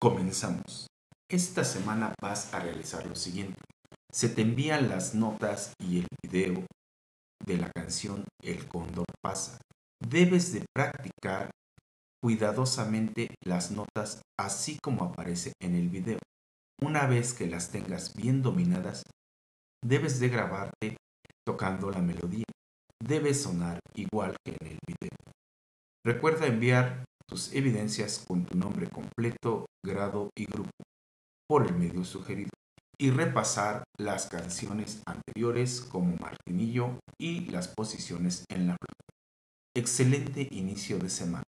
Comenzamos. Esta semana vas a realizar lo siguiente. Se te envían las notas y el video de la canción El Cóndor pasa. Debes de practicar cuidadosamente las notas así como aparece en el video. Una vez que las tengas bien dominadas, debes de grabarte tocando la melodía. Debe sonar igual que en el video. Recuerda enviar tus evidencias con tu nombre completo, grado y grupo por el medio sugerido y repasar las canciones anteriores como Martinillo y las posiciones en la. Excelente inicio de semana.